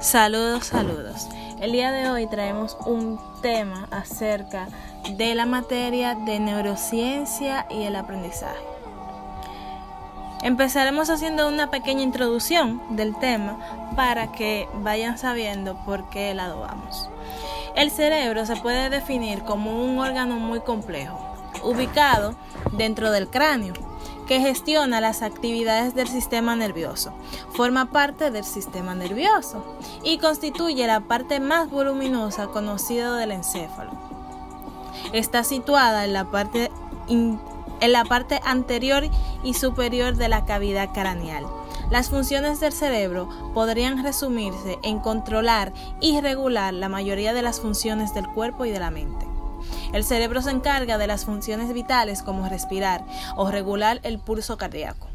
Saludos, saludos. El día de hoy traemos un tema acerca de la materia de neurociencia y el aprendizaje. Empezaremos haciendo una pequeña introducción del tema para que vayan sabiendo por qué lado vamos. El cerebro se puede definir como un órgano muy complejo, ubicado dentro del cráneo que gestiona las actividades del sistema nervioso. Forma parte del sistema nervioso y constituye la parte más voluminosa conocida del encéfalo. Está situada en la parte, en la parte anterior y superior de la cavidad craneal. Las funciones del cerebro podrían resumirse en controlar y regular la mayoría de las funciones del cuerpo y de la mente. El cerebro se encarga de las funciones vitales como respirar o regular el pulso cardíaco,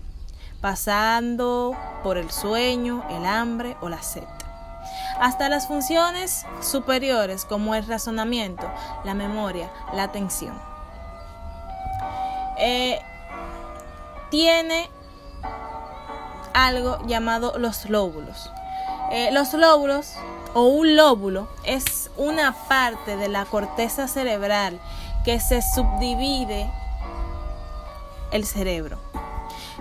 pasando por el sueño, el hambre o la sed. Hasta las funciones superiores como el razonamiento, la memoria, la atención. Eh, tiene algo llamado los lóbulos. Eh, los lóbulos o un lóbulo es una parte de la corteza cerebral que se subdivide el cerebro.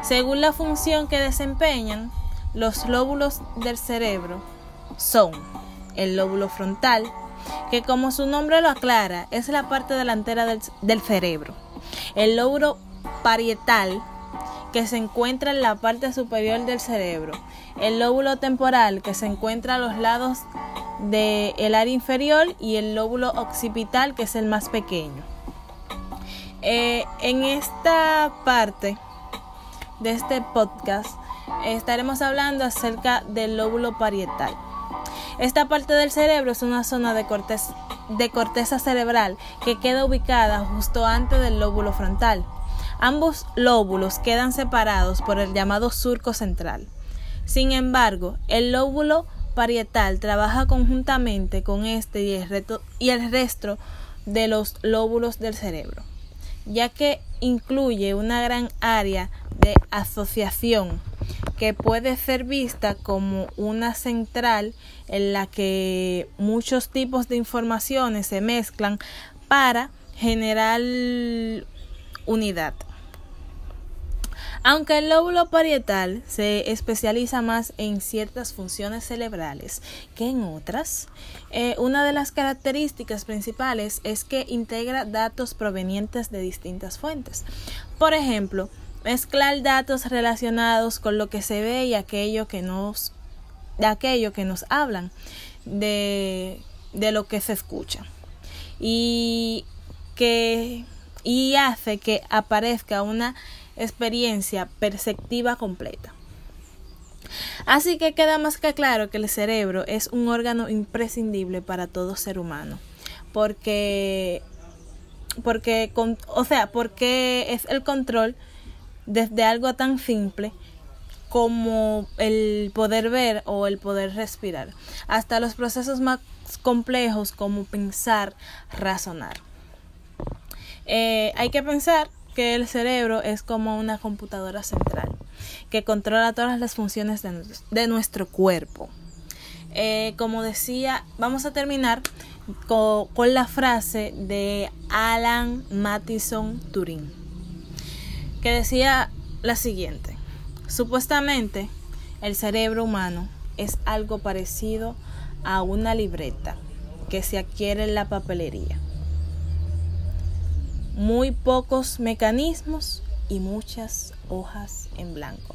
Según la función que desempeñan, los lóbulos del cerebro son el lóbulo frontal, que como su nombre lo aclara, es la parte delantera del, del cerebro. El lóbulo parietal, que se encuentra en la parte superior del cerebro. El lóbulo temporal, que se encuentra a los lados del área inferior y el lóbulo occipital que es el más pequeño. Eh, en esta parte de este podcast estaremos hablando acerca del lóbulo parietal. Esta parte del cerebro es una zona de corteza, de corteza cerebral que queda ubicada justo antes del lóbulo frontal. Ambos lóbulos quedan separados por el llamado surco central. Sin embargo, el lóbulo parietal trabaja conjuntamente con este y el, resto de los lóbulos del cerebro, ya que incluye una gran área de asociación que puede ser vista como una central en la que muchos tipos de informaciones se mezclan para generar unidad. Aunque el lóbulo parietal se especializa más en ciertas funciones cerebrales que en otras, eh, una de las características principales es que integra datos provenientes de distintas fuentes. Por ejemplo, mezclar datos relacionados con lo que se ve y aquello que nos, de que nos hablan, de, de lo que se escucha. Y que y hace que aparezca una experiencia perceptiva completa. Así que queda más que claro que el cerebro es un órgano imprescindible para todo ser humano, porque porque o sea, porque es el control desde algo tan simple como el poder ver o el poder respirar, hasta los procesos más complejos como pensar, razonar. Eh, hay que pensar que el cerebro es como una computadora central que controla todas las funciones de, nuestro cuerpo. Eh, como decía, vamos a terminar con, la frase de Alan Mattison Turing, que decía la siguiente, supuestamente el cerebro humano es algo parecido a una libreta que se adquiere en la papelería muy pocos mecanismos y muchas hojas en blanco.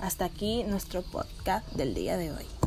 Hasta aquí nuestro podcast del día de hoy.